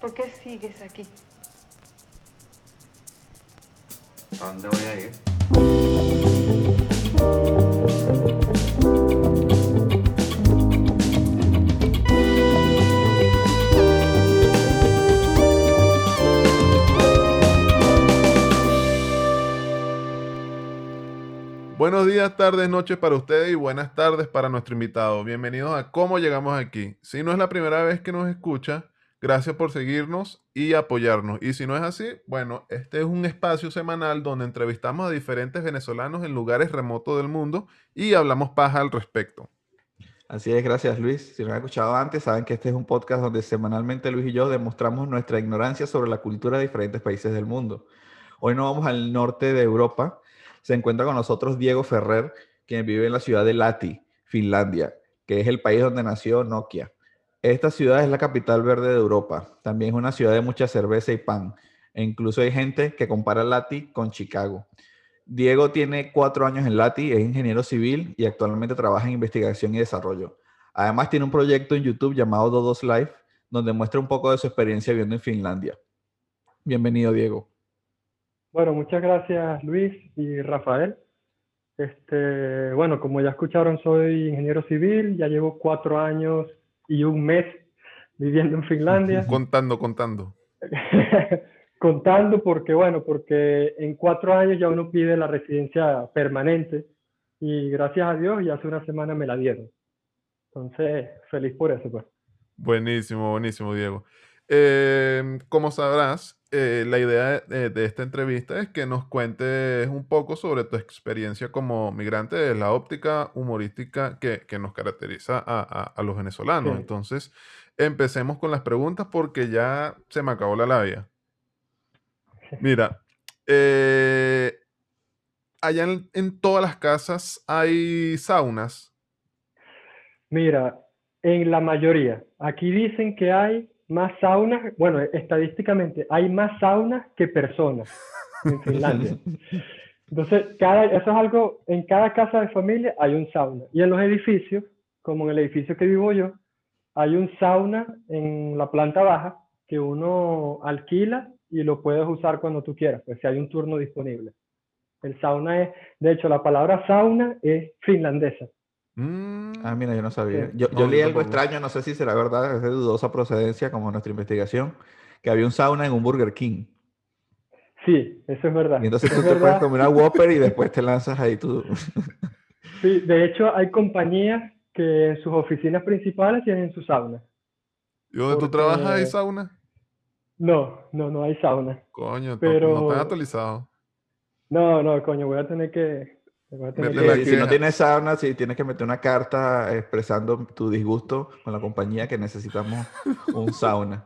¿Por qué sigues aquí? ¿A dónde voy a ir? Buenos días, tardes, noches para ustedes y buenas tardes para nuestro invitado. Bienvenidos a Cómo Llegamos Aquí. Si no es la primera vez que nos escucha, gracias por seguirnos y apoyarnos. Y si no es así, bueno, este es un espacio semanal donde entrevistamos a diferentes venezolanos en lugares remotos del mundo y hablamos paja al respecto. Así es, gracias Luis. Si no han escuchado antes, saben que este es un podcast donde semanalmente Luis y yo demostramos nuestra ignorancia sobre la cultura de diferentes países del mundo. Hoy nos vamos al norte de Europa. Se encuentra con nosotros Diego Ferrer, quien vive en la ciudad de Lati, Finlandia, que es el país donde nació Nokia. Esta ciudad es la capital verde de Europa. También es una ciudad de mucha cerveza y pan. E incluso hay gente que compara Lati con Chicago. Diego tiene cuatro años en Lati, es ingeniero civil y actualmente trabaja en investigación y desarrollo. Además tiene un proyecto en YouTube llamado Dodos Life, donde muestra un poco de su experiencia viviendo en Finlandia. Bienvenido, Diego. Bueno, muchas gracias Luis y Rafael. Este, bueno, como ya escucharon, soy ingeniero civil, ya llevo cuatro años y un mes viviendo en Finlandia. Contando, contando. Contando porque, bueno, porque en cuatro años ya uno pide la residencia permanente y gracias a Dios ya hace una semana me la dieron. Entonces, feliz por eso, pues. Buenísimo, buenísimo, Diego. Eh, como sabrás, eh, la idea de, de esta entrevista es que nos cuentes un poco sobre tu experiencia como migrante de la óptica humorística que, que nos caracteriza a, a- a los venezolanos. Sí. Entonces, empecemos con las preguntas porque ya se me acabó la labia. Mira, eh, allá en, en todas las casas hay saunas. Mira, en la mayoría, aquí dicen que hay más saunas, bueno, estadísticamente hay más saunas que personas en Finlandia. Entonces, cada, eso es algo, en cada casa de familia hay un sauna. Y en los edificios, como en el edificio que vivo yo, hay un sauna en la planta baja que uno alquila y lo puedes usar cuando tú quieras, pues si hay un turno disponible. El sauna es, de hecho, la palabra sauna es finlandesa. Mm, Ah, mira, yo no sabía. Yo, No, yo leí algo extraño, no sé si será verdad, es de dudosa procedencia, como nuestra investigación, que había un sauna en un Burger King. Sí, eso es verdad. Y entonces tú es te puedes comer una Whopper y después te lanzas ahí tú. Sí, de hecho hay compañías que en sus oficinas principales tienen su sauna. ¿Y donde tú trabajas hay sauna? No, no, no hay sauna. Coño, Pero- no están actualizados. No, no, coño, voy a tener que... que- si no tienes sauna, sí tienes que meter una carta expresando tu disgusto con la compañía que necesitamos un sauna.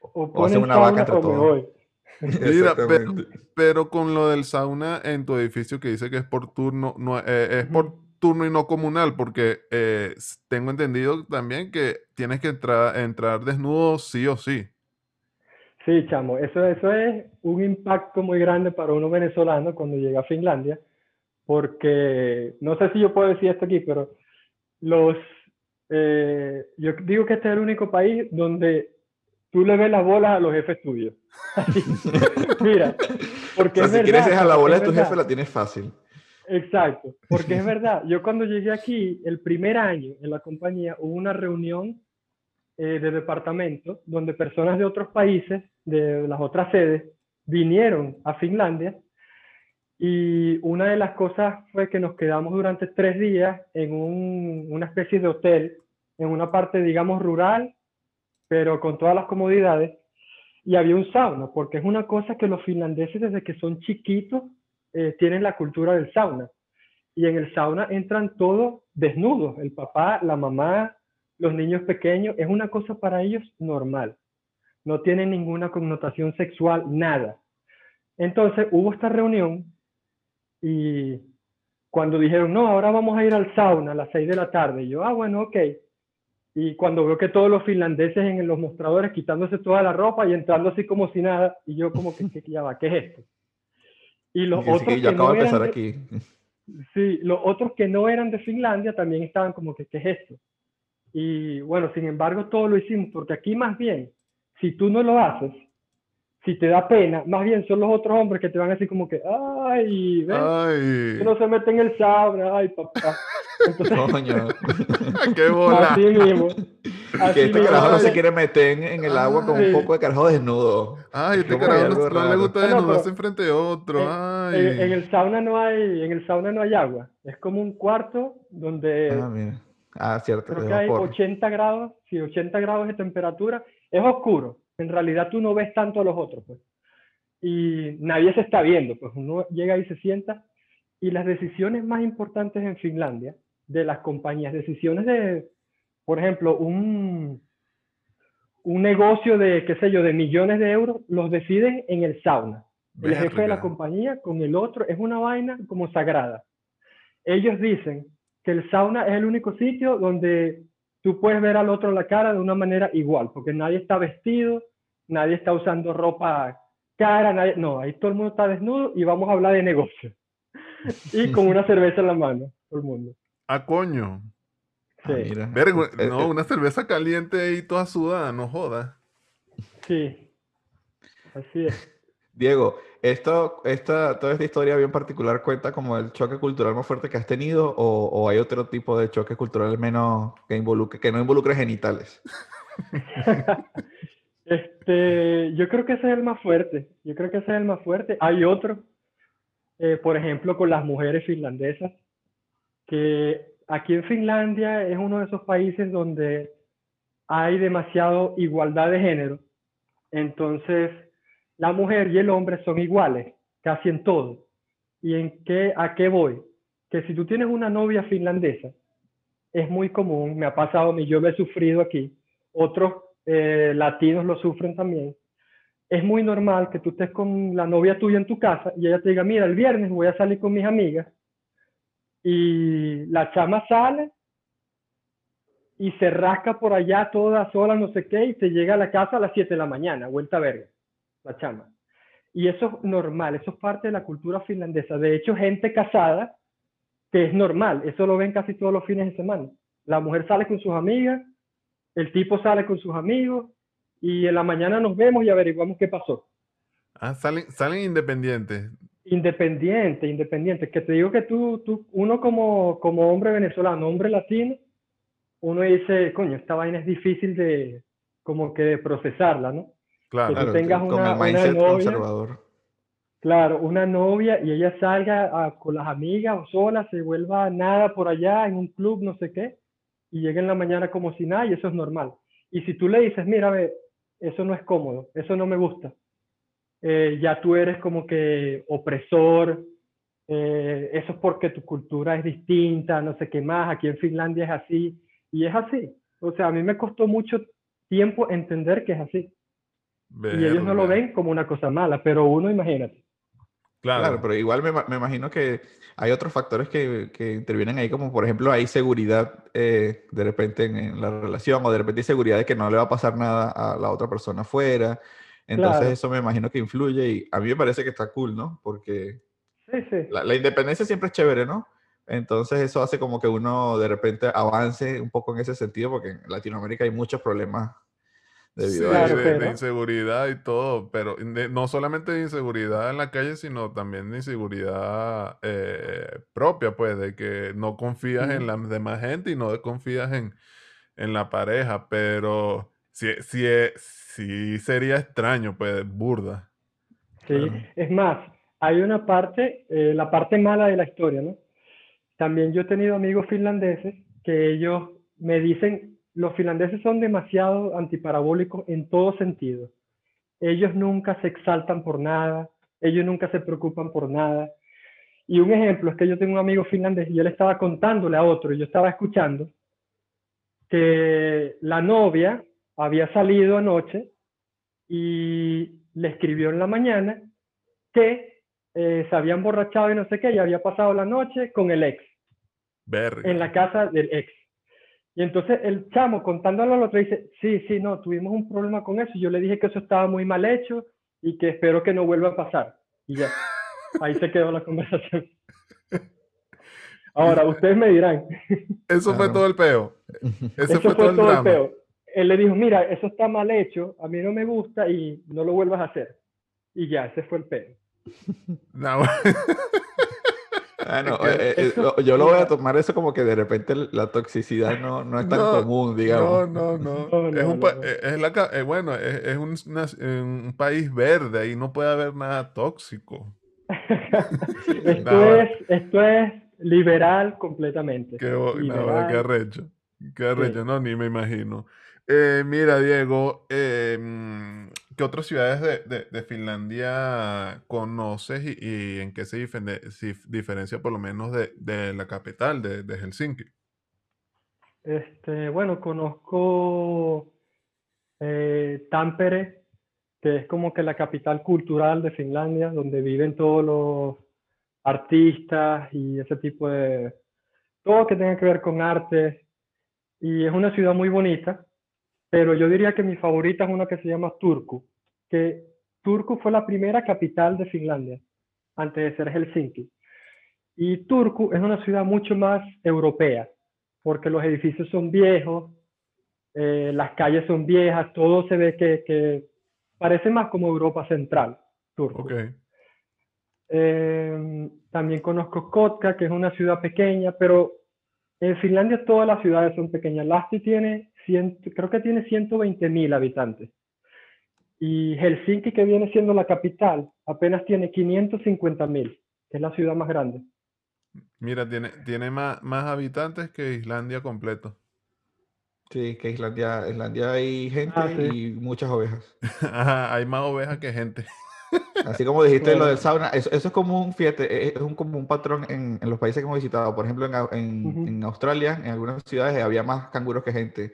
o o hacer una vaca entre todos. Mira, pero con lo del sauna en tu edificio que dice que es por turno, no, eh, es por turno y no comunal, porque eh, tengo entendido también que tienes que entrar, entrar desnudo sí o sí. Sí, chamo, eso, eso es un impacto muy grande para uno venezolano cuando llega a Finlandia, porque no sé si yo puedo decir esto aquí, pero los, eh, yo digo que este es el único país donde tú le ves las bolas a los jefes tuyos. Mira, porque O sea, es si quieres verdad, dejar la bola de tu verdad. jefe, la tienes fácil. Exacto, porque es verdad. Yo cuando llegué aquí, el primer año en la compañía, hubo una reunión eh, de departamento donde personas de otros países, de las otras sedes, vinieron a Finlandia y una de las cosas fue que nos quedamos durante tres días en un- una especie de hotel, en una parte, digamos, rural, pero con todas las comodidades. Y había un sauna, porque es una cosa que los finlandeses desde que son chiquitos eh, tienen la cultura del sauna. Y en el sauna entran todos desnudos, el papá, la mamá, los niños pequeños, es una cosa para ellos normal. No tienen ninguna connotación sexual, nada. Entonces hubo esta reunión y cuando dijeron, no, ahora vamos a ir al sauna a las 6 de la tarde, y yo, ah, bueno, ok. Y cuando veo que todos los finlandeses en los mostradores quitándose toda la ropa y entrando así como si nada, y yo como que, ya va, ¿qué es esto? Y los otros que yo que acabo no de empezar eran de- aquí. Sí, los otros que no eran de Finlandia también estaban como que, ¿qué es esto? Y bueno, sin embargo, todo lo hicimos, porque aquí más bien, si tú no lo haces, si te da pena, más bien son los otros hombres que te van a decir como que, ay, ven, Ay, que no se mete en el sauna, ay, papá. Entonces, Coño. qué bola. así mismo. Así que este mismo. carajo no se quiere meter en, en el agua con un poco de carajo desnudo. Ay, este carajo no, no le gusta No, no, desnudarse pero- enfrente de otro. en, Ay. en- en el sauna no hay, en el sauna no hay agua. Es como un cuarto donde Ah, mira. Ah, cierto. creo que hay vapor. 80 grados, sí, 80 grados de temperatura. Es oscuro. En realidad tú no ves tanto a los otros, pues. Y nadie se está viendo, pues uno llega y se sienta. Y las decisiones más importantes en Finlandia, de las compañías, decisiones de, por ejemplo, un, un negocio de, qué sé yo, de millones de euros, los deciden en el sauna. El jefe de la compañía con el otro es una vaina como sagrada. Ellos dicen que el sauna es el único sitio donde tú puedes ver al otro la cara de una manera igual, porque nadie está vestido, nadie está usando ropa cara, nadie, no, ahí todo el mundo está desnudo y vamos a hablar de negocio. Y con una cerveza en la mano, todo el mundo. Ah, coño. Ah, Sí, mira. Verga, Eh, no, eh, una cerveza caliente ahí toda sudada, no jodas. sí. Así es. Diego, esto, esta, toda esta historia bien particular cuenta como el choque cultural más fuerte que has tenido o, o hay otro tipo de choque cultural menos que involucre, que no involucre genitales. Este, yo creo que ese es el más fuerte. Yo creo que ese es el más fuerte. Hay otro, eh, por ejemplo, con las mujeres finlandesas, que aquí en Finlandia es uno de esos países donde hay demasiado igualdad de género. Entonces, la mujer y el hombre son iguales, casi en todo. ¿Y en qué, a qué voy? Que si tú tienes una novia finlandesa, es muy común, me ha pasado a yo he sufrido aquí, otros eh, latinos lo sufren también. Es muy normal que tú estés con la novia tuya en tu casa y ella te diga, mira, el viernes voy a salir con mis amigas y la chama sale y se rasca por allá toda sola, no sé qué, y te llega a la casa a las 7 de la mañana, vuelta verga, la chama. Y eso es normal, eso es parte de la cultura finlandesa. De hecho, gente casada, que es normal, eso lo ven casi todos los fines de semana. La mujer sale con sus amigas, el tipo sale con sus amigos, y en la mañana nos vemos y averiguamos qué pasó. Ah, salen, salen independientes. Independiente, independiente. Que te digo que tú, tú uno como, como hombre venezolano, hombre latino, uno dice, coño, esta vaina es difícil de, como que de procesarla, ¿no? Claro. tú Claro, tengas con una- novia. conservador. Claro, una novia y ella salga a- con las amigas o sola, se vuelva nada por allá en un club, no sé qué, y llega en la mañana como si nada y eso es normal. Y si tú le dices, mira, ve, eso no es cómodo, eso no me gusta, eh, ya tú eres como que opresor, eh, eso es porque tu cultura es distinta, no sé qué más, aquí en Finlandia es así, y es así. O sea, a mí me costó mucho tiempo entender que es así. Y ellos no lo ven como una cosa mala, pero uno, imagínate. Claro. Claro, pero igual me, me imagino que hay otros factores que, que intervienen ahí, como por ejemplo hay seguridad eh, de repente en, en la relación o de repente hay seguridad de que no le va a pasar nada a la otra persona afuera. Entonces Claro. eso me imagino que influye y a mí me parece que está cool, ¿no? Porque Sí, sí. la, la independencia siempre es chévere, ¿no? Entonces eso hace como que uno de repente avance un poco en ese sentido, porque en Latinoamérica hay muchos problemas debido Sí, a Claro, eso. de, inseguridad y todo, pero de- no solamente de inseguridad en la calle, sino también de inseguridad eh, propia, pues, de que no confías en la demás gente y no confías en, en la pareja, pero sí, sí, es- sí sería extraño, pues, burda. Sí, es más, hay una parte, eh, la parte mala de la historia, ¿no? También yo he tenido amigos finlandeses que ellos me dicen, los finlandeses son demasiado antiparabólicos en todo sentido. Ellos nunca se exaltan por nada, ellos nunca se preocupan por nada. Y un ejemplo es que yo tengo un amigo finlandés y yo le estaba contándole a otro, y yo estaba escuchando que la novia había salido anoche y le escribió en la mañana que eh, se había emborrachado y no sé qué, y había pasado la noche con el ex, Verga. en la casa del ex. Y entonces el chamo contándolo al otro dice, sí, sí, no, tuvimos un problema con eso, y yo le dije que eso estaba muy mal hecho y que espero que no vuelva a pasar. Y ya, ahí se quedó la conversación. Ahora, ustedes me dirán, Eso fue Claro. todo el peo. Ese eso fue todo el todo el drama. peo. él le dijo, mira, eso está mal hecho, a mí no me gusta y no lo vuelvas a hacer. Y ya, ese fue el pedo. No, Bueno, que eh, eh, eso- yo lo voy a tomar eso como que de repente la toxicidad no, no es tan No, común, digamos. no, no. No, Es no, un, eh, es la eh, bueno, es, es un, una- un país verde, ahí no puede haber nada tóxico. esto, es, esto es liberal completamente. Qué, bueno, qué Liberal. arrecho. Qué arrecho, no, ni me imagino. Eh, mira, Diego, eh, ¿qué otras ciudades de, de- Finlandia conoces y, en qué se difere- si diferencia por lo menos de, de la capital, de, de Helsinki? Este, bueno, conozco eh, Tampere, que es como que la capital cultural de Finlandia, donde viven todos los artistas y ese tipo de... Todo que tenga que ver con arte. Y es una ciudad muy bonita, pero yo diría que mi favorita es una que se llama Turku, que Turku fue la primera capital de Finlandia, antes de ser Helsinki. Y Turku es una ciudad mucho más europea porque los edificios son viejos, eh, las calles son viejas, todo se ve que, que parece más como Europa Central, Turku. Eh, también conozco Kotka, que es una ciudad pequeña, pero en Finlandia todas las ciudades son pequeñas. Lahti tiene, 100 creo que tiene 120 mil habitantes. Y Helsinki, que viene siendo la capital, apenas tiene 550 mil, que es la ciudad más grande. Mira, tiene, tiene más, más habitantes que Islandia completo. Sí, que Islandia, Islandia hay gente Ah, sí. y muchas ovejas. Ajá, hay más ovejas que gente. Así como dijiste lo Claro. del sauna, eso, eso es como un, fíjate, es es un, como un patrón en, en los países que hemos visitado. Por ejemplo, en, Australia, en algunas ciudades había más canguros que gente.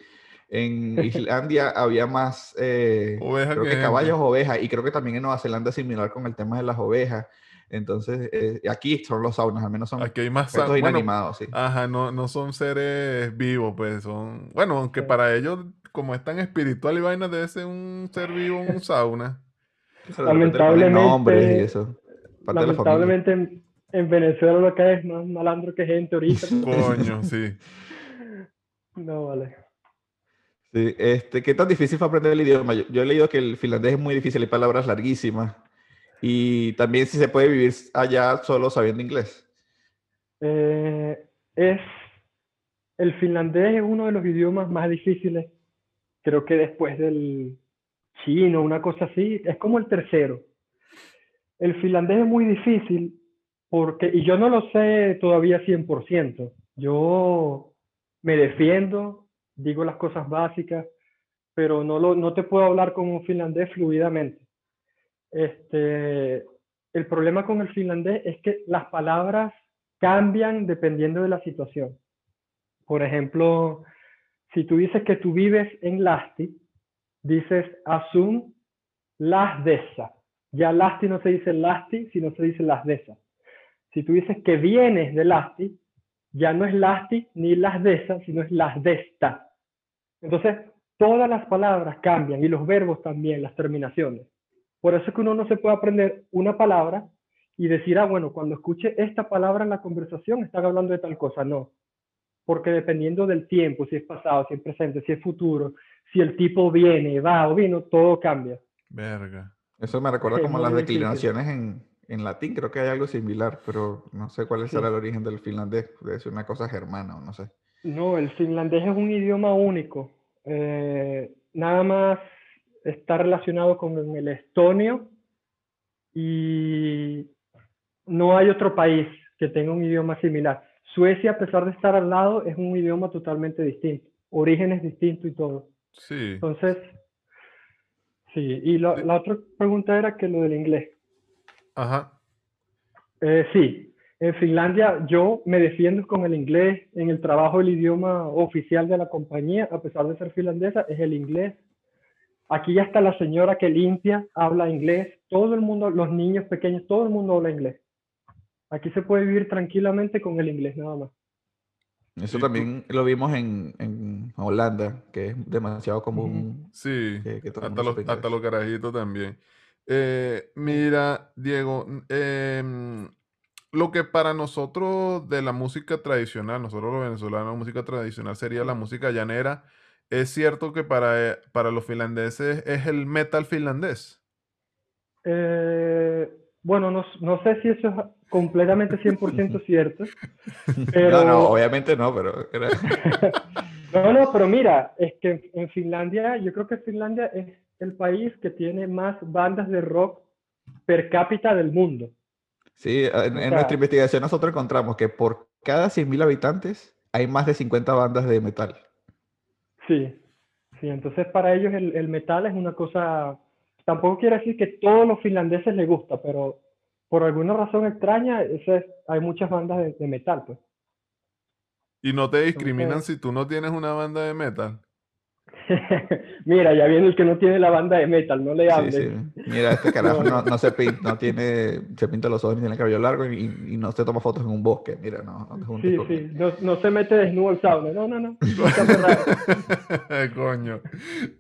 En Islandia había más, eh, creo que caballos, ovejas. Y creo que también en Nueva Zelanda es similar con el tema de las ovejas. Entonces, eh, aquí son los saunas, al menos son Aquí hay más sa- objetos bueno, inanimados, sí. Ajá, no, no son seres vivos, pues son. Bueno, aunque para ellos, como es tan espiritual y vaina, debe ser un ser vivo, un sauna. Nombres y lamentablemente- eso. Parte de la familia. Lamentablemente en, en Venezuela lo que es más malandro que gente ahorita. Coño, sí. No, vale. Sí, este, ¿qué tan difícil fue aprender el idioma? Yo, yo he leído que el finlandés es muy difícil, hay palabras larguísimas. Y también si se puede vivir allá solo sabiendo inglés. Eh, es, el finlandés es uno de los idiomas más difíciles, creo que después del chino, una cosa así, es como el tercero. El finlandés es muy difícil porque, y yo no lo sé todavía 100%, yo me defiendo, digo las cosas básicas, pero no, lo, no te puedo hablar con un finlandés fluidamente. Este, el problema con el finlandés es que las palabras cambian dependiendo de la situación. Por ejemplo, si tú dices que tú vives en Lasti, dices asun Lahdessa. Ya Lasti no se dice Lasti, sino se dice Lahdessa. Si tú dices que vienes de Lasti, ya no es Lasti ni Lahdessa, sino es Lahdesta. Entonces, todas las palabras cambian y los verbos también, las terminaciones. Por eso es que uno no se puede aprender una palabra y decir, ah, bueno, cuando escuche esta palabra en la conversación están hablando de tal cosa. No, porque dependiendo del tiempo, si es pasado, si es presente, si es futuro, si el tipo viene, va o vino, todo cambia. Verga. Eso me recuerda Es como las difícil. declinaciones en, en latín, creo que hay algo similar, pero no sé cuál Sí. será el origen del finlandés. Debe ser una cosa germana o no sé. No, el finlandés es un idioma único. Eh, nada más está relacionado con el estonio y no hay otro país que tenga un idioma similar. Suecia, a pesar de estar al lado, es un idioma totalmente distinto, orígenes distintos y todo. Sí. Entonces, sí, y la, otra pregunta era que lo del inglés. Ajá. Eh, sí, en Finlandia yo me defiendo con el inglés. En el trabajo el idioma oficial de la compañía, a pesar de ser finlandesa, es el inglés. Aquí ya está la señora que limpia, habla inglés. Todo el mundo, los niños pequeños, todo el mundo habla inglés. Aquí se puede vivir tranquilamente con el inglés nada más. Eso también lo vimos en, en Holanda, que es demasiado común. Sí, Que- que hasta los, hasta los carajitos también. Eh, mira, Diego, em, lo que para nosotros de la música tradicional, nosotros los venezolanos, música tradicional sería la música llanera. ¿es cierto que para, eh, para los finlandeses es el metal finlandés? Eh, bueno, no, no sé si eso es completamente 100% cierto, pero... No, no, obviamente no, pero... No, no, pero mira, es que en Finlandia, yo creo que Finlandia es el país que tiene más bandas de rock per cápita del mundo. Sí, en, en sea- nuestra investigación nosotros encontramos que por cada 100.000 habitantes hay más de 50 bandas de metal. Sí, sí, entonces para ellos el, el metal es una cosa, tampoco quiere decir que todos los finlandeses les gusta, pero por alguna razón extraña, es- hay muchas bandas de, de metal, pues. ¿Y no te discriminan Entonces- si tú no tienes una banda de metal? Mira, ya viene el que no tiene la banda de metal, no le hables. sí. Mira, este carajo No, se pinta, no tiene, se pinta los ojos ni tiene el cabello largo y, y no se toma fotos en un bosque. Mira, no, no te juntes Sí, sí, no, no se mete desnudo al sauna, no, no, no. Coño.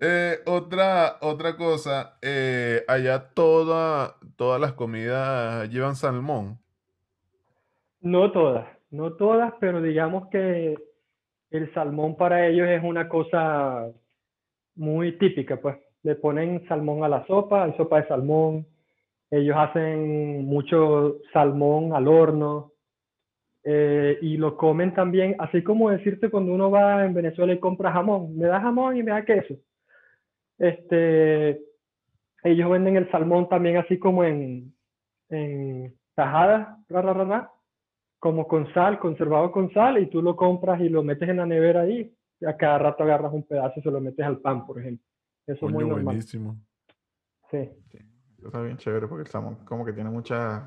Eh, otra, otra cosa, eh, allá toda, todas las comidas llevan salmón. No todas, no todas, pero digamos que el salmón para ellos es una cosa muy típica, pues. Le ponen salmón a la sopa, hay sopa de salmón. Ellos hacen mucho salmón al horno eh, y lo comen también, así como decirte cuando uno va en Venezuela y compra jamón, me da jamón y me da queso. Este, ellos venden el salmón también así como en, en tajadas, como con sal, conservado con sal, y tú lo compras y lo metes en la nevera ahí, y a cada rato agarras un pedazo y se lo metes al pan, por ejemplo. Eso es muy normal. buenísimo. Sí. Está bien chévere porque el salmón como que tiene muchas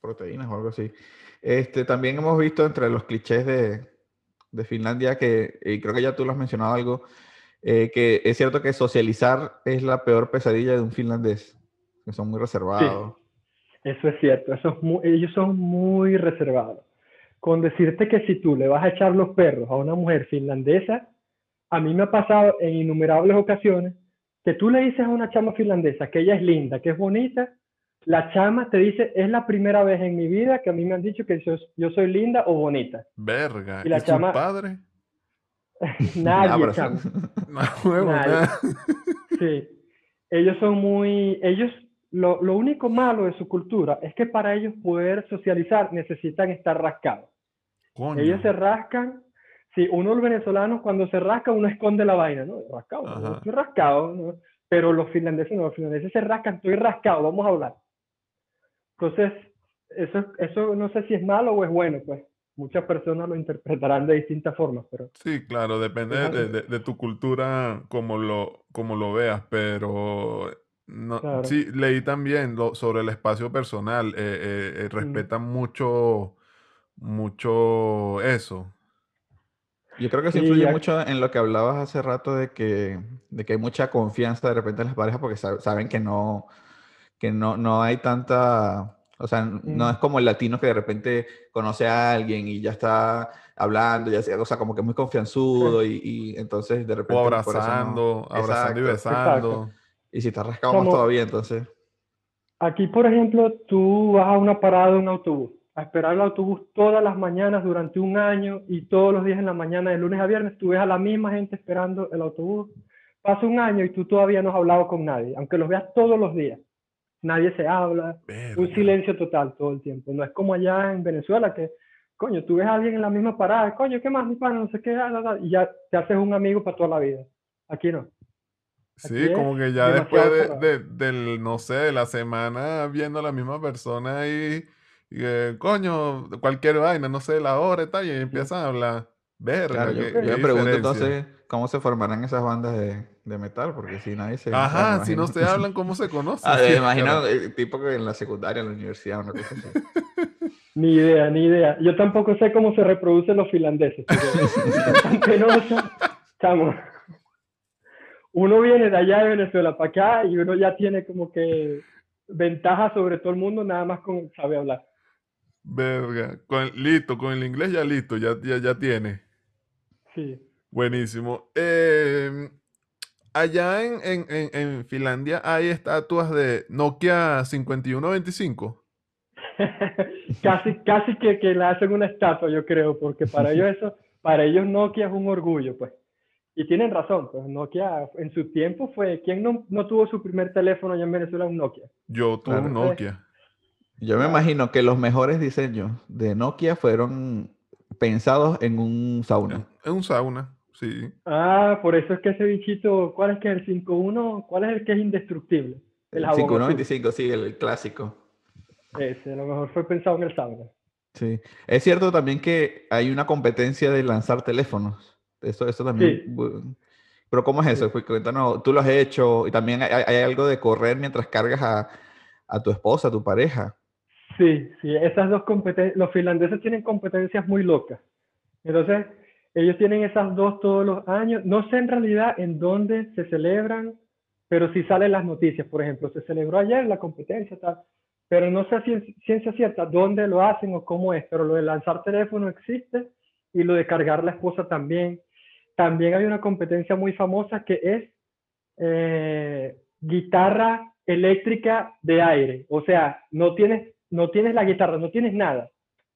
proteínas o algo así. Este, también hemos visto entre los clichés de, de Finlandia que, y creo que ya tú lo has mencionado algo, eh, que es cierto que socializar es la peor pesadilla de un finlandés, que son muy reservados. Eso es cierto, eso es mu- ellos son muy reservados. Con decirte que si tú le vas a echar los perros a una mujer finlandesa, a mí me ha pasado en innumerables ocasiones que tú le dices a una chama finlandesa que ella es linda, que es bonita, la chama te dice, es la primera vez en mi vida que a mí me han dicho que yo, yo soy linda o bonita. Verga. Y la ¿Y su chama- padre? Nadie, Ah. No, huevo, Nadie. nada. Sí, ellos son muy, ellos, lo, lo único malo de su cultura es que para ellos poder socializar necesitan estar rascados. Coño. Ellos se rascan, sí, uno los venezolanos cuando se rasca uno esconde la vaina, ¿no? Rascado, ¿no? Estoy rascado, ¿no? Pero los finlandeses no, los finlandeses se rascan, estoy rascado, vamos a hablar. Entonces, eso, eso no sé si es malo o es bueno, pues. Muchas personas lo interpretarán de distintas formas, pero Sí, claro, depende de, de- de tu cultura como lo, como lo veas, pero no, Claro. sí, leí también lo- sobre el espacio personal, eh, eh, eh, respetan mucho, mucho eso. Yo creo que eso Sí, influye ya- mucho en lo que hablabas hace rato de que, de que hay mucha confianza de repente en las parejas porque sa- saben que no, que no, no hay tanta, o sea, no Mm. es como el latino que de repente conoce a alguien y ya está hablando, ya sea, o sea, como que es muy confianzudo y, y entonces de repente O eso no- abrazando, abrazando y Exacto. besando. Y si está rascado más todavía, entonces, Aquí, por ejemplo, tú vas a una parada de un autobús, a esperar el autobús todas las mañanas durante un año y todos los días en la mañana, de lunes a viernes, tú ves a la misma gente esperando el autobús. Pasa un año y tú todavía no has hablado con nadie, aunque los veas todos los días. Nadie se habla, un silencio total todo el tiempo. No es como allá en Venezuela que, coño, tú ves a alguien en la misma parada, coño, ¿qué más, mi pana? No sé qué, y ya te haces un amigo para toda la vida. Aquí no. Sí, como que ya después de, de- del, no sé, de la semana viendo a la misma persona ahí, y, eh, coño, cualquier vaina, no sé, la hora y tal, y empiezan a hablar. Claro, yo, qué, yo qué me pregunto entonces cómo se formarán esas bandas de, de metal, porque si nadie se... Ajá, si no se hablan, ¿cómo se conocen? Ah, Sí, imagino claro. el tipo que en la secundaria, en la universidad, una cosa así. Ni idea, ni idea. Yo tampoco sé cómo se reproducen los finlandeses. Uno viene de allá de Venezuela para acá y uno ya tiene como que ventaja sobre todo el mundo, nada más con sabe hablar. Verga, con, listo, con el inglés ya listo, ya, ya, ya tiene. Sí. Buenísimo. Eh, allá en, en, en, en Finlandia hay estatuas de Nokia 5125. casi, casi que, que le hacen una estatua, yo creo, porque para ellos eso, para ellos Nokia es un orgullo, pues. Y tienen razón, pues Nokia en su tiempo fue, ¿quién no, no tuvo su primer teléfono allá en Venezuela? Un Nokia. Yo tuve Claro. un Nokia. Yo me imagino que los mejores diseños de Nokia fueron pensados en un sauna. Es un sauna, sí. Ah, por eso es que ese bichito, ¿cuál es que es el 5.1? ¿Cuál es el que es indestructible? El El jabón azul. 5125, sí, el, clásico. Ese, a lo mejor fue pensado en el sauna. Sí. Es cierto también que hay una competencia de lanzar teléfonos. Eso, eso también. Sí. Pero ¿cómo es eso? Pues cuéntanos, tú lo has hecho y también hay, hay algo de correr mientras cargas a, a tu esposa, a tu pareja. Sí, sí, esas dos competencias, los finlandeses tienen competencias muy locas. Entonces, ellos tienen esas dos todos los años. No sé en realidad en dónde se celebran, pero sí salen las noticias. Por ejemplo, se celebró ayer la competencia, tal, pero no sé cien- ciencia cierta dónde lo hacen o cómo es, pero lo de lanzar teléfono existe y lo de cargar la esposa también. También hay una competencia muy famosa que es eh, guitarra eléctrica de aire. O sea, no tienes, no tienes la guitarra, no tienes nada.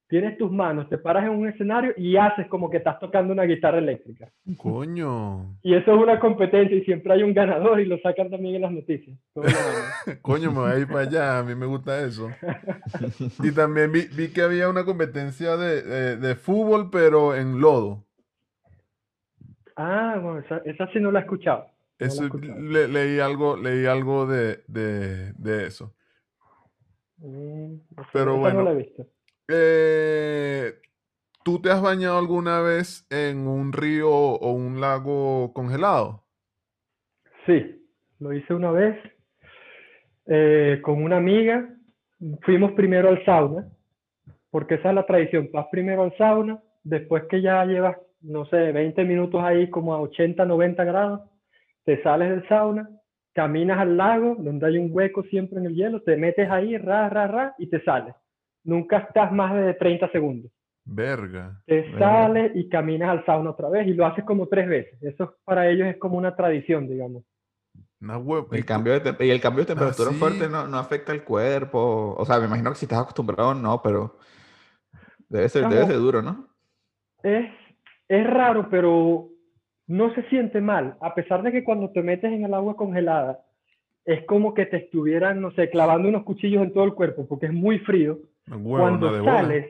Tienes tus manos, te paras en un escenario y haces como que estás tocando una guitarra eléctrica. Coño. Y eso es una competencia y siempre hay un ganador y lo sacan también en las noticias. Coño, me voy a ir para allá. A mí me gusta eso. Y también vi, vi que había una competencia de, de- de fútbol, pero en lodo. Ah, bueno, esa, esa sí no la he escuchado. No la he Eso, le- leí algo, leí algo de, de, de eso. Mm, Pero bueno. no la he visto. Eh, ¿tú te has bañado alguna vez en un río o un lago congelado? Sí, lo hice una vez eh, con una amiga. Fuimos primero al sauna, porque esa es la tradición. Vas primero al sauna, después que ya llevas, no sé, 20 minutos ahí como a 80, 90 grados, te sales del sauna, caminas al lago, donde hay un hueco siempre en el hielo, te metes ahí, ra, ra, ra, y te sales. Nunca estás más de 30 segundos. Verga. Te Verga. sales y caminas al sauna otra vez y lo haces como tres veces. Eso para ellos es como una tradición, digamos. Una hue- y El cambio de y el cambio de temperatura sí. fuerte no, no afecta el cuerpo. O sea, me imagino que si estás acostumbrado, no, pero debe ser, debe ser duro, ¿no? Es, es raro, pero no se siente mal, a pesar de que cuando te metes en el agua congelada, es como que te estuvieran, no sé, clavando unos cuchillos en todo el cuerpo, porque es muy frío. Cuando sales,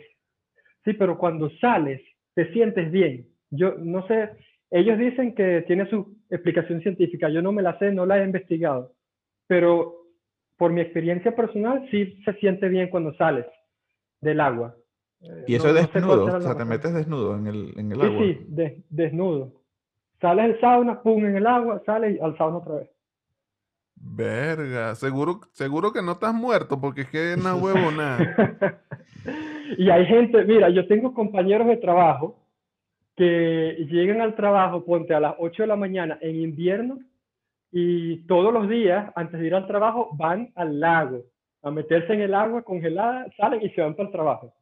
sí, pero cuando sales, te sientes bien. Yo no sé, ellos dicen que tiene su explicación científica, yo no me la sé, no la he investigado, pero por mi experiencia personal, sí se siente bien cuando sales del agua. Eh, Y eso no- es no sé cuál desnudo. O sea, te metes desnudo en el, en el Sí, agua. sí, de- desnudo. Sales del sauna, pum, en el agua, sales y al sauna otra vez. Verga. Seguro, seguro que no estás muerto porque es que es una huevona. y hay gente, mira, yo tengo compañeros de trabajo que llegan al trabajo, ponte a las 8 de la mañana en invierno y todos los días, antes de ir al trabajo, van al lago a meterse en el agua congelada, salen y se van para el trabajo.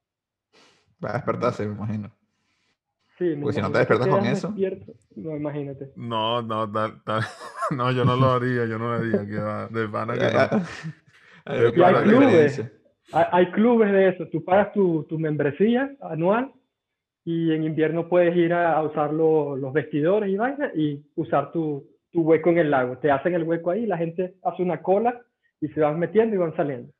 Va a despertarse, me imagino. Sí, Pues si no te despiertas con eso. despierto. No, imagínate. No, no, tal- tal- no, yo no lo haría, yo no lo haría. que va, de pana que no. Y hay clubes. Hay, hay clubes de eso. Tú pagas tu, tu membresía anual y en invierno puedes ir a, a usar lo- los vestidores y vaina y usar tu, tu hueco en el lago. Te hacen el hueco ahí, la gente hace una cola y se van metiendo y van saliendo.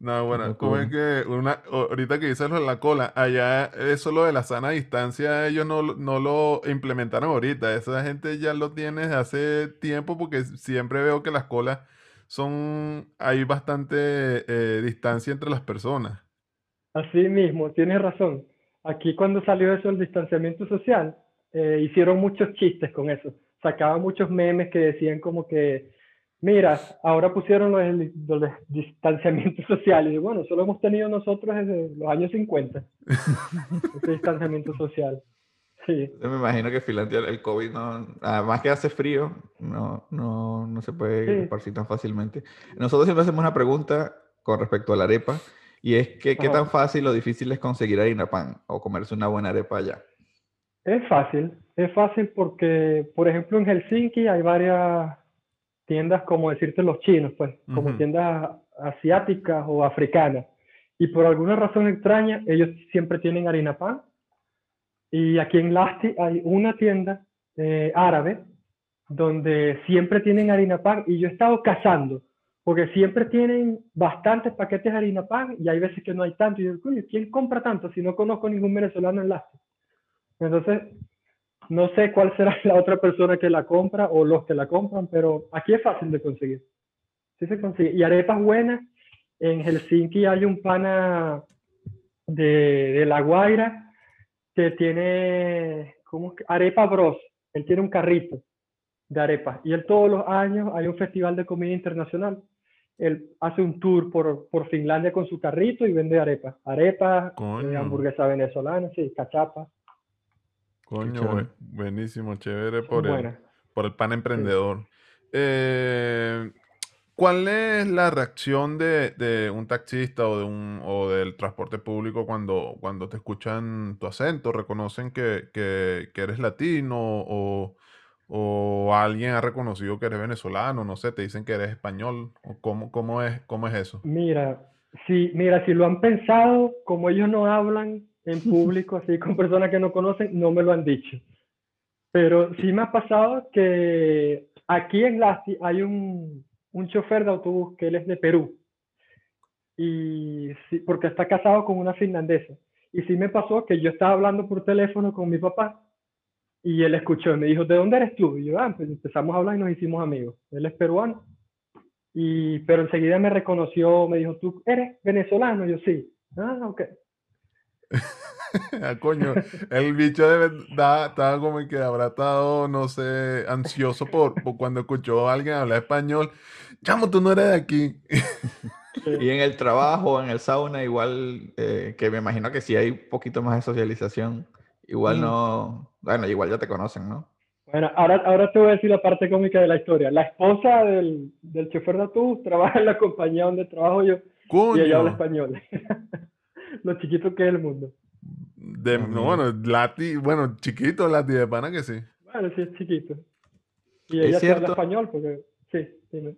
No, bueno, como es que una, ahorita que dices lo de la cola, allá eso lo de la sana distancia, ellos no, lo- no lo implementaron ahorita. Esa gente ya lo tiene desde hace tiempo porque siempre veo que las colas son, hay bastante eh, distancia entre las personas. Así mismo, tienes razón. Aquí cuando salió eso el distanciamiento social, eh, hicieron muchos chistes con eso. Sacaban muchos memes que decían como que, mira, ahora pusieron lo del, lo del distanciamiento social. Y bueno, solo hemos tenido nosotros desde los años 50, ese distanciamiento social. Sí, Yo me imagino que Finlandia el COVID no, además que hace frío, no, no, no se puede Sí. esparcir tan fácilmente. Nosotros siempre hacemos una pregunta con respecto a la arepa y es que qué Ajá. tan fácil o difícil es conseguir harina pan o comerse una buena arepa allá. es fácil, es fácil porque, por ejemplo, en Helsinki hay varias tiendas, como decirte los chinos, pues, como tiendas asiáticas o africanas. Y por alguna razón extraña, ellos siempre tienen harina pan. Y aquí en Lasti hay una tienda eh, árabe donde siempre tienen harina pan y yo he estado cazando porque siempre tienen bastantes paquetes de harina pan y hay veces que no hay tanto. Y yo, coño, ¿quién compra tanto si no conozco ningún venezolano en Lasti? Entonces, no sé cuál será la otra persona que la compra o los que la compran, pero aquí es fácil de conseguir. Sí se consigue. Y arepas buenas. En Helsinki hay un pana de, de La Guaira que tiene, ¿cómo? Arepa Bros. Él tiene un carrito de arepas. Y él todos los años hay un festival de comida internacional. Él hace un tour por, por Finlandia con su carrito y vende arepas. Arepas, eh, hamburguesa venezolana, sí, cachapa. Coño, buenísimo, chévere por el, por el pan emprendedor. Eh, ¿cuál es la reacción de, de un taxista o, de un, o del transporte público cuando, cuando te escuchan tu acento? ¿Reconocen que, que- que eres latino o, o alguien ha reconocido que eres venezolano? No sé, te dicen que eres español. ¿O cómo, cómo es, cómo es eso? Mira, si, mira, si lo han pensado, como ellos no hablan en público, así con personas que no conocen, no me lo han dicho. Pero sí me ha pasado que aquí en Lasti hay un, un chofer de autobús que él es de Perú. Y sí, porque está casado con una finlandesa. Y sí me pasó que yo estaba hablando por teléfono con mi papá y él escuchó y me dijo, ¿de dónde eres tú? Y yo, ah, pues empezamos a hablar y nos hicimos amigos. Él es peruano. Y, pero enseguida me reconoció, me dijo, ¿tú eres venezolano? Yo sí. Ah, ok. Ah, coño, el bicho de verdad estaba como que habrá estado, no sé, ansioso por, por cuando escuchó a alguien hablar español. Chamo, tú no eres de aquí. Y en el trabajo, en el sauna, igual, eh, que me imagino que si hay un poquito más de socialización, igual Mm. no, bueno, igual ya te conocen, ¿no? Bueno, ahora, ahora te voy a decir la parte cómica de la historia. La esposa del, del chofer de autobús trabaja en la compañía donde trabajo yo y ella habla Coño, español. Lo chiquito que es el mundo. de, no, bueno, Lati, bueno, chiquito, Lati de pana que sí. Bueno, sí es chiquito. Y Es ella sí habla cierto. español porque, sí, dime.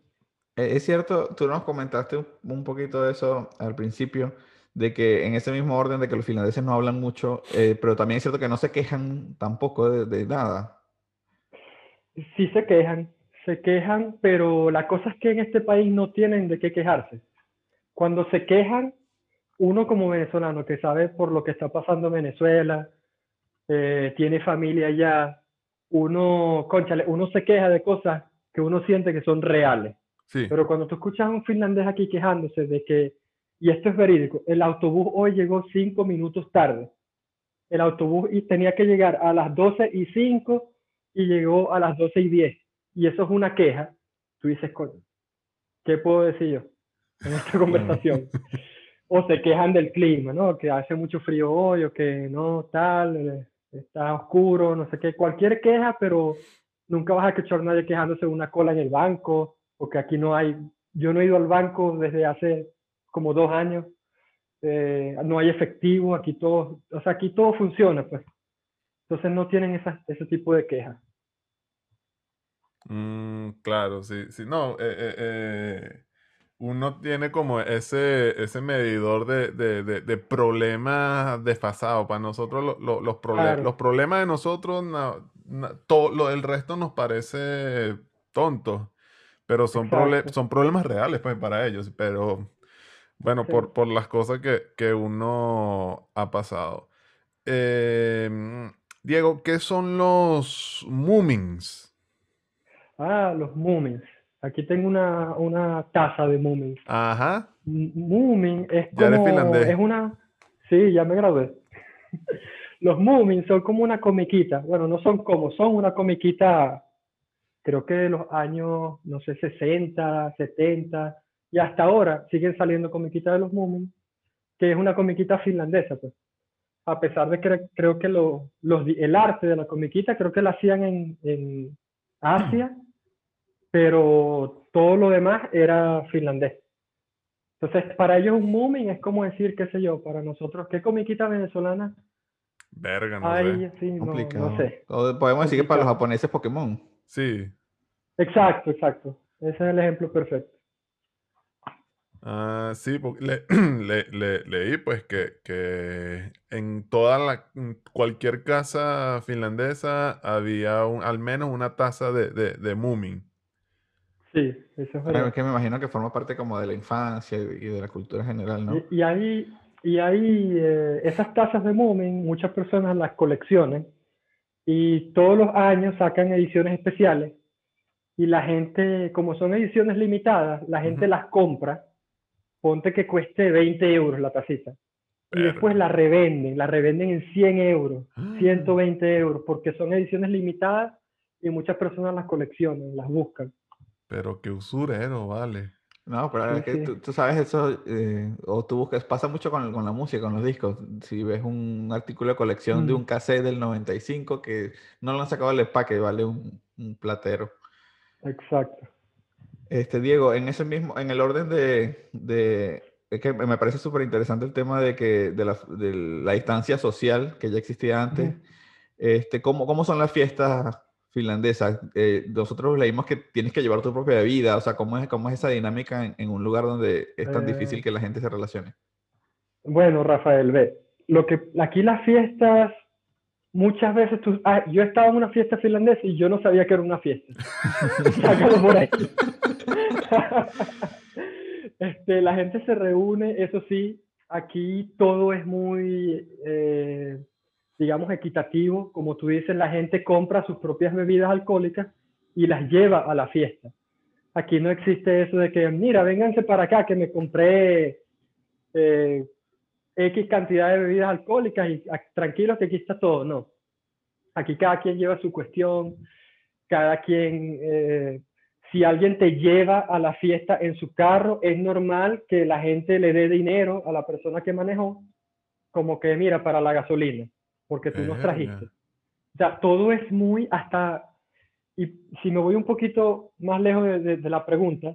Eh, Es cierto, tú nos comentaste un- un poquito de eso al principio, de que en ese mismo orden de que los finlandeses no hablan mucho, eh, pero también es cierto que no se quejan tampoco de, de nada. Sí se quejan, se quejan, pero la cosa es que en este país no tienen de qué quejarse. Cuando se quejan, uno como venezolano que sabe por lo que está pasando en Venezuela, eh, tiene familia allá, uno, cónchale, uno se queja de cosas que uno siente que son reales. Sí. Pero cuando tú escuchas a un finlandés aquí quejándose de que, y esto es verídico, el autobús hoy llegó cinco minutos tarde. El autobús y tenía que llegar a las 12 y 5 y llegó a las 12 y 10. Y eso es una queja. Tú dices, "Coño, ¿qué puedo decir yo en esta conversación? O se quejan del clima, ¿no? Que hace mucho frío hoy o que no, tal, eh, está oscuro, no sé qué. Cualquier queja, pero nunca vas a escuchar a nadie quejándose de una cola en el banco o que aquí no hay. Yo no he ido al banco desde hace como dos años. eh, no hay efectivo, aquí todo, o sea, aquí todo funciona, pues. Entonces no tienen esa, ese tipo de quejas. Mm, claro, sí, sí. No, eh, eh, eh, uno tiene como ese, ese medidor de, de, de, de problemas desfasados. Para nosotros lo- lo- los, Claro. los problemas de nosotros, na- na- todo lo, el resto nos parece tonto, pero son, son problemas reales pues para ellos. Pero bueno, Sí. por, por las cosas que, que uno ha pasado. Eh, mm, Diego, ¿qué son los Moomins? Ah, los Moomins. Aquí tengo una, una taza de Moomins. Ajá. Moomin es Ya eres como, finlandés. es una, sí, ya me gradué. Los Moomin son como una comiquita. Bueno, no son como, son una comiquita, creo que de los años, no sé, 60, 70, y hasta ahora siguen saliendo comiquitas de los Moomin, que es una comiquita finlandesa, pues. A pesar de que cre- creo que lo- los, el arte de la comiquita creo que la hacían en, en Asia, pero todo lo demás era finlandés. Entonces, para ellos un Moomin es como decir, qué sé yo, para nosotros, ¿qué comiquita venezolana Verga, no hay? sé. así? No, no sé. O podemos decir que para los japoneses Pokémon. Sí. Exacto, exacto. Ese es el ejemplo perfecto. Ah, sí, porque le- le- le- leí pues que, que en toda la, en cualquier casa finlandesa había un- al menos una taza de, de, de Moomin. Sí, eso es verdad. es que me imagino que forma parte como de la infancia y de la cultura general, ¿no? Y, y hay, y hay eh, esas tazas de Moomin, muchas personas las coleccionan y todos los años sacan ediciones especiales y la gente, como son ediciones limitadas, la gente Ujú. las compra, ponte que cueste 20 euros la tacita y después la revenden, la revenden en 100 euros, 120 euros, porque son ediciones limitadas y muchas personas las coleccionan, las buscan. Pero qué usurero, vale. No, pero Sí, es que sí. tú, tú sabes eso, eh, o tú buscas, pasa mucho con, con la música, con los discos. Si ves un artículo de colección de Mm. un cassette del 95 que no lo han sacado del empaque, vale un, un platero. Exacto. Este, Diego, en ese mismo, en el orden de, de- es que me parece súper interesante el tema de que de la, de la distancia social que ya existía antes. Este, ¿cómo, cómo son las fiestas finlandesas? Eh, nosotros leímos que tienes que llevar tu propia bebida, o sea, ¿cómo es, cómo es esa dinámica en, en un lugar donde es tan difícil Eh, que la gente se relacione? Bueno, Rafael, ve, lo que aquí las fiestas, muchas veces tú, ah, yo estaba en una fiesta finlandesa y yo no sabía que era una fiesta. Sácalo por ahí. Este, la gente se reúne, eso sí, aquí todo es muy, eh, digamos, equitativo. Como tú dices, la gente compra sus propias bebidas alcohólicas y las lleva a la fiesta. Aquí no existe eso de que, mira, vénganse para acá que me compré eh, X cantidad de bebidas alcohólicas y ah, tranquilos que aquí está todo. No. Aquí cada quien lleva su cuestión, cada quien, eh, si alguien te lleva a la fiesta en su carro, es normal que la gente le dé dinero a la persona que manejó, como que mira, para la gasolina, porque tú nos trajiste. O sea, todo es muy hasta, y si me voy un poquito más lejos de, de- de la pregunta,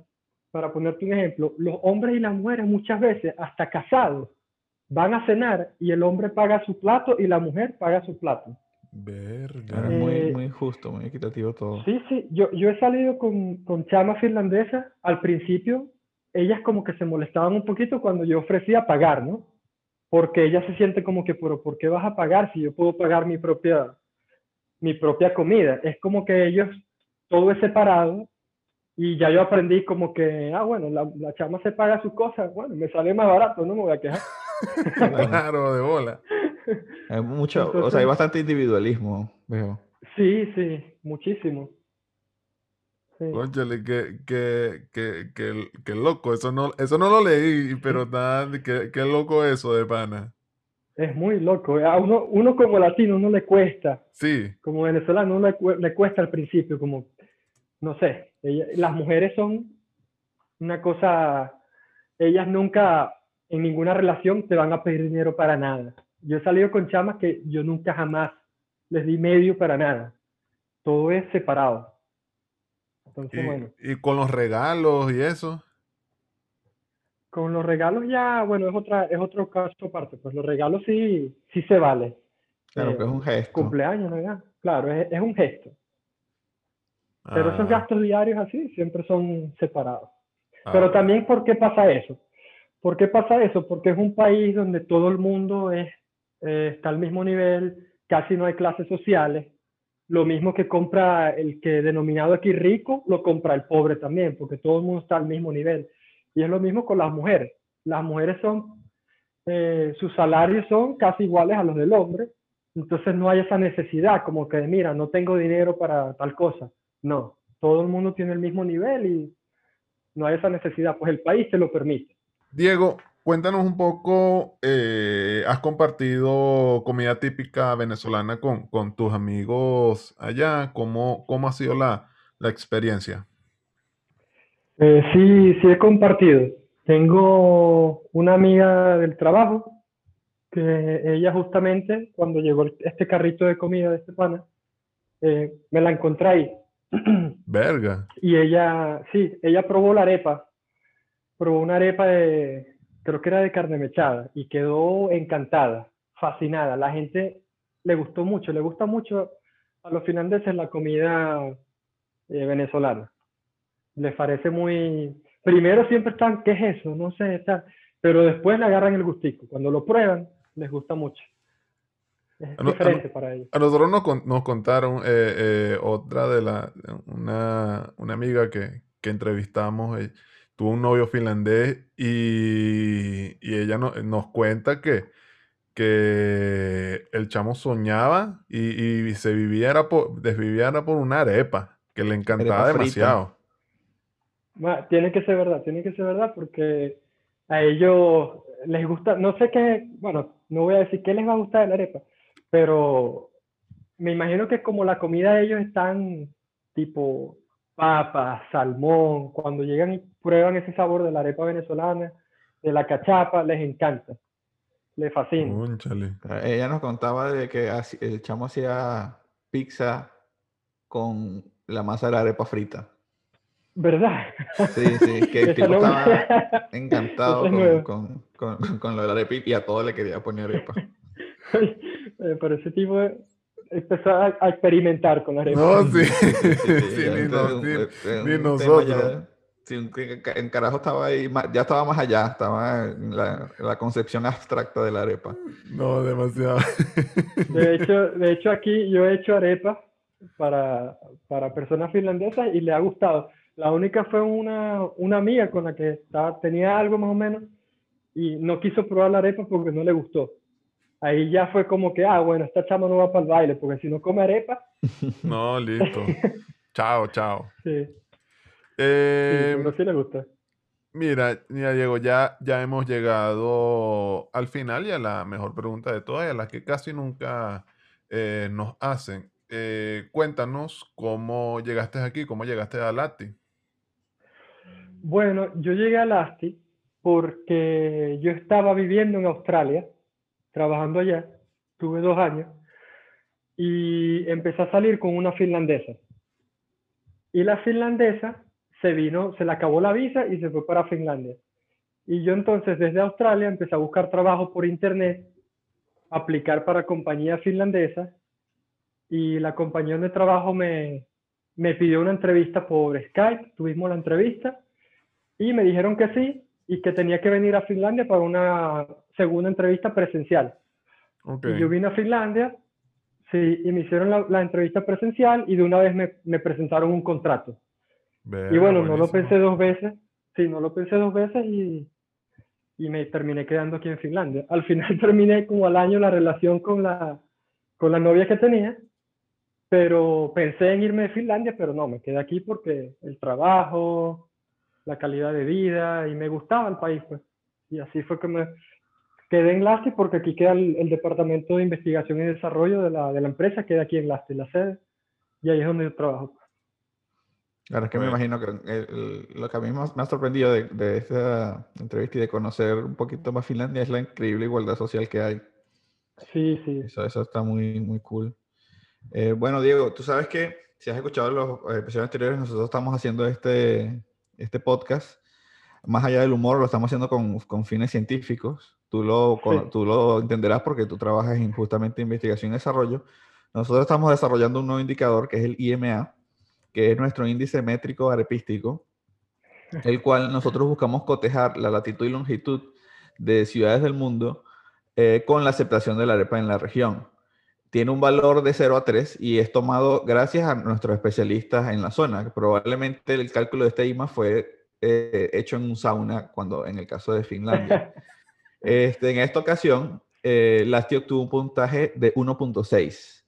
para ponerte un ejemplo, los hombres y las mujeres muchas veces, hasta casados, van a cenar y el hombre paga su plato y la mujer paga su plato. Verga. Claro, es muy, Eh, muy justo, muy equitativo todo. Sí, sí, yo, yo he salido con, con chamas finlandesas. Al principio, ellas como que se molestaban un poquito cuando yo ofrecía pagar, ¿no? Porque ellas se sienten como que, pero ¿por qué vas a pagar si yo puedo pagar mi propia, mi propia comida? Es como que ellos, todo es separado y ya yo aprendí como que, ah, bueno, la, la chama se paga sus cosas, bueno, me sale más barato, no me voy a quejar. Claro, de bola. Hay mucho, o sea, hay bastante individualismo, veo. Sí, sí, muchísimo. Sí. Cónchale, qué, qué, qué, qué- qué loco. Eso no, eso no lo leí, pero está, qué, qué loco eso de pana. Es muy loco. A uno, uno como latino, uno le cuesta. Sí, como venezolano le, le cuesta al principio, como, no sé, ella- las mujeres son una cosa, ellas nunca en ninguna relación te van a pedir dinero para nada. Yo he salido con chamas que yo nunca jamás les di medio para nada. Todo es separado. Entonces, y, bueno, y con los regalos y eso. con los regalos ya, bueno, es otra, es otro caso aparte, pues los regalos sí, sí se vale. Claro, Eh, que es un gesto. Cumpleaños, ¿verdad? Claro, es, es un gesto. Pero esos Ah, gastos diarios así siempre son separados. ah, Pero también, ¿por qué pasa eso? ¿Por qué pasa eso? Porque es un país donde todo el mundo es, eh, está al mismo nivel, casi no hay clases sociales. Lo mismo que compra el que denominado aquí rico, lo compra el pobre también, porque todo el mundo está al mismo nivel. Y es lo mismo con las mujeres. Las mujeres son, eh, sus salarios son casi iguales a los del hombre, entonces no hay esa necesidad como que, mira, no tengo dinero para tal cosa. No, todo el mundo tiene el mismo nivel y no hay esa necesidad, pues el país te lo permite. Diego, cuéntanos un poco, eh, ¿has compartido comida típica venezolana con, con tus amigos allá? ¿Cómo, cómo ha sido la, la experiencia? Eh, sí, sí he compartido. Tengo una amiga del trabajo que ella justamente cuando llegó este carrito de comida de este pana, eh, me la encontré ahí. Verga. Y ella, sí, ella probó la arepa, probó una arepa de, creo que era de carne mechada, y quedó encantada, fascinada. La gente le gustó mucho, le gusta mucho a los finlandeses la comida eh, venezolana. Les parece muy, primero siempre están, ¿qué es eso? No sé, tal. Pero después le agarran el gustico. Cuando lo prueban, les gusta mucho. Es A diferente para ellos. A nosotros nos, nos contaron eh, eh, otra de la, una, una amiga que, que entrevistamos, tuvo un novio finlandés y, y ella no- nos cuenta que, que el chamo soñaba y, y se vivía era por, desvivía era por una arepa, que le encantaba Arepa demasiado. Ma- Tiene que ser verdad, tiene que ser verdad porque a ellos les gusta, no sé qué, bueno, no voy a decir qué les va a gustar de la arepa, pero me imagino que como la comida de ellos están tipo papas, salmón, cuando llegan y prueban ese sabor de la arepa venezolana, de la cachapa, les encanta, les fascina. Cónchale. Ella nos contaba de que el chamo hacía pizza con la masa de la arepa frita. ¿Verdad? Sí, sí, que el tipo no- estaba encantado con, con, con, con- lo de la arepa y a todo le quería poner arepa. Eh, Pero ese tipo empezó a, a experimentar con la arepa. No, sí, Sí, sí, sí, sí, ya, ni, un- nosotros. ya- sí, en carajo estaba ahí, ya estaba más allá, estaba en la, la concepción abstracta de la arepa. No, demasiado. De hecho, de hecho aquí yo he hecho arepas para, para personas finlandesas y le ha gustado. La única fue una, una amiga con la que estaba, tenía algo más o menos y no quiso probar la arepa porque no le gustó. Ahí ya fue como que, ah, bueno, esta chama no va para el baile porque si no come arepa, No, listo. Chao, chao. sí, sí, Eh, sí le gusta. Mira, mira, Diego, ya, ya hemos llegado al final y a la mejor pregunta de todas y a la que casi nunca eh, nos hacen. Eh, cuéntanos cómo llegaste aquí, cómo llegaste a Lati. Bueno, yo llegué a Lasti porque yo estaba viviendo en Australia, trabajando allá, tuve dos años, y empecé a salir con una finlandesa. Y la finlandesa se vino, se le acabó la visa y se fue para Finlandia. Y yo entonces desde Australia empecé a buscar trabajo por internet, aplicar para compañías finlandesas, y la compañía donde trabajo me, me pidió una entrevista por Skype, tuvimos la entrevista y me dijeron que sí y que tenía que venir a Finlandia para una segunda entrevista presencial. Ok. Y yo vine a Finlandia, sí, y me hicieron la, la entrevista presencial y de una vez me, me presentaron un contrato. Y Verga, bueno, no lo buenísimo. pensé dos veces, sí, no lo pensé dos veces y, y me terminé quedando aquí en Finlandia. Al final terminé como al año la relación con la, con la novia que tenía, pero pensé en irme de Finlandia, pero no, me quedé aquí porque el trabajo, la calidad de vida y me gustaba el país, pues. Y así fue que me quedé en Lasti porque aquí queda el, el departamento de investigación y desarrollo de la, de la empresa, queda aquí en Lasti, la sede, y ahí es donde yo trabajo. Claro, es que me Bueno. imagino que el- el- lo que a mí más me ha sorprendido de, de esta entrevista y de conocer un poquito más Finlandia es la increíble igualdad social que hay. Sí, sí. Eso, eso está muy, muy cool. Eh, bueno, Diego, tú sabes que si has escuchado los eh, episodios anteriores, nosotros estamos haciendo este, este podcast. Más allá del humor, lo estamos haciendo con, con fines científicos. Tú lo, Sí. tú lo entenderás porque tú trabajas en justamente investigación y desarrollo. Nosotros estamos desarrollando un nuevo indicador que es el IMA, que es nuestro índice métrico arepístico, el cual nosotros buscamos cotejar la latitud y longitud de ciudades del mundo eh, con la aceptación de la arepa en la región. Tiene un valor de 0 a 3 y es tomado gracias a nuestros especialistas en la zona. Probablemente el cálculo de este IMA fue eh, hecho en un sauna, cuando en el caso de Finlandia. Este, en esta ocasión, eh, Lasti obtuvo un puntaje de 1.6,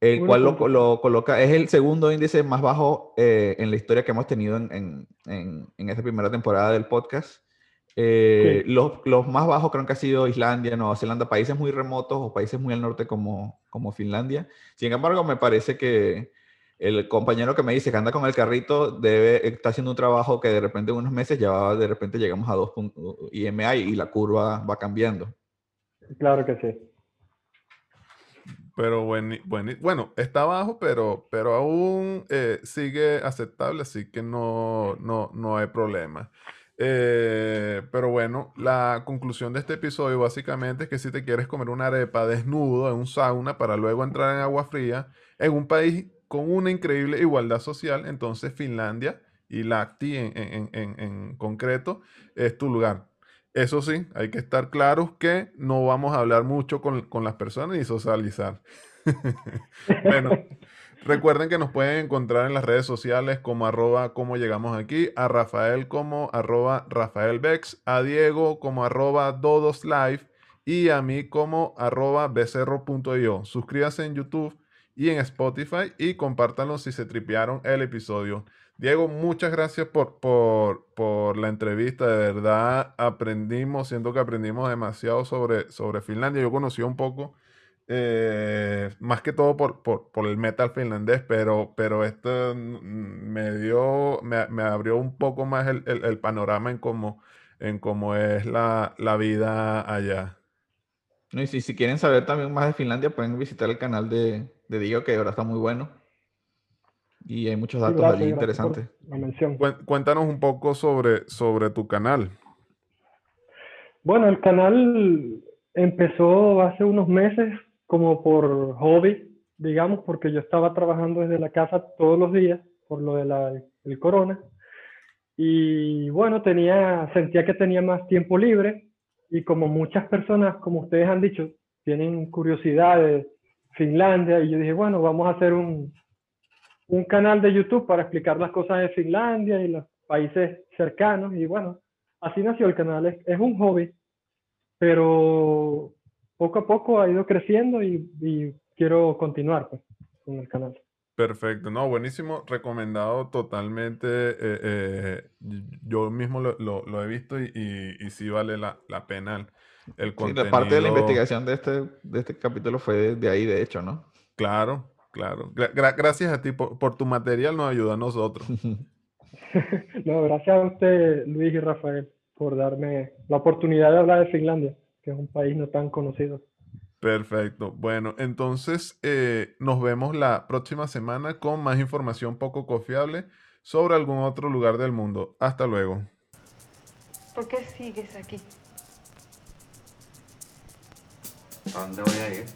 el cual lo, 1.6. lo coloca, es el segundo índice más bajo eh, en la historia que hemos tenido en, en, en- en esta primera temporada del podcast. Eh, Sí. los, los más bajos creo que ha sido Islandia, Nueva Zelanda, países muy remotos o países muy al norte como, como Finlandia. Sin embargo, me parece que el compañero que me dice que anda con el carrito debe, está haciendo un trabajo que de repente en unos meses ya va- de repente llegamos a 2 puntos IMA y la curva va cambiando. Claro que sí. Pero bueno, bueno, está bajo, pero, pero aún eh, sigue aceptable, así que no, no, no hay problema. Eh, pero bueno, la conclusión de este episodio básicamente es que si te quieres comer una arepa desnudo en un sauna para luego entrar en agua fría, en un país con una increíble igualdad social, entonces Finlandia y Lahti en, en- en- en concreto es tu lugar. Eso sí, hay que estar claros que no vamos a hablar mucho con, con las personas y socializar. Bueno, recuerden que nos pueden encontrar en las redes sociales como arroba como llegamos aquí, a Rafael como arroba Rafael Bex, a Diego como arroba Dodos Live y a mí como arroba becerro.io. Suscríbanse en YouTube y en Spotify y compártanlo si se tripearon el episodio. Diego, muchas gracias por, por, por la entrevista. De verdad aprendimos, siento que aprendimos demasiado sobre, sobre Finlandia. Yo conocí un poco, eh, más que todo por, por, por el metal finlandés, pero, pero esto me dio, me, me abrió un poco más el, el- el panorama en cómo, en cómo es la, la vida allá. No, y si, si quieren saber también más de Finlandia, pueden visitar el canal de, de Diego, que ahora está muy bueno. Y hay muchos Sí, datos gracias, allí interesantes. La mención. Cuen- Cuéntanos un poco sobre, sobre tu canal. Bueno, el canal empezó hace unos meses como por hobby, digamos, porque yo estaba trabajando desde la casa todos los días por lo de la, el corona. Y bueno, tenía, sentía que tenía más tiempo libre y como muchas personas, como ustedes han dicho, tienen curiosidad de Finlandia y yo dije, bueno, vamos a hacer un, un canal de YouTube para explicar las cosas de Finlandia y los países cercanos y bueno, así nació el canal. Es, es un hobby, pero poco a poco ha ido creciendo y, y quiero continuar pues, con el canal. Perfecto, no, buenísimo, recomendado totalmente. eh, eh, yo mismo lo, lo- lo he visto y, y, y sí vale la, la pena el, el Sí, contenido. la parte de la investigación de este, de este capítulo fue de, de ahí, de hecho, ¿no? Claro, claro. Gra- gra- gracias a ti por, por tu material, nos ayuda a nosotros. No, gracias a usted, Luis y Rafael, por darme la oportunidad de hablar de Finlandia, que es un país no tan conocido. Perfecto. Bueno, entonces eh, nos vemos la próxima semana con más información poco confiable sobre algún otro lugar del mundo. Hasta luego. ¿Por qué sigues aquí? ¿A dónde voy a ir?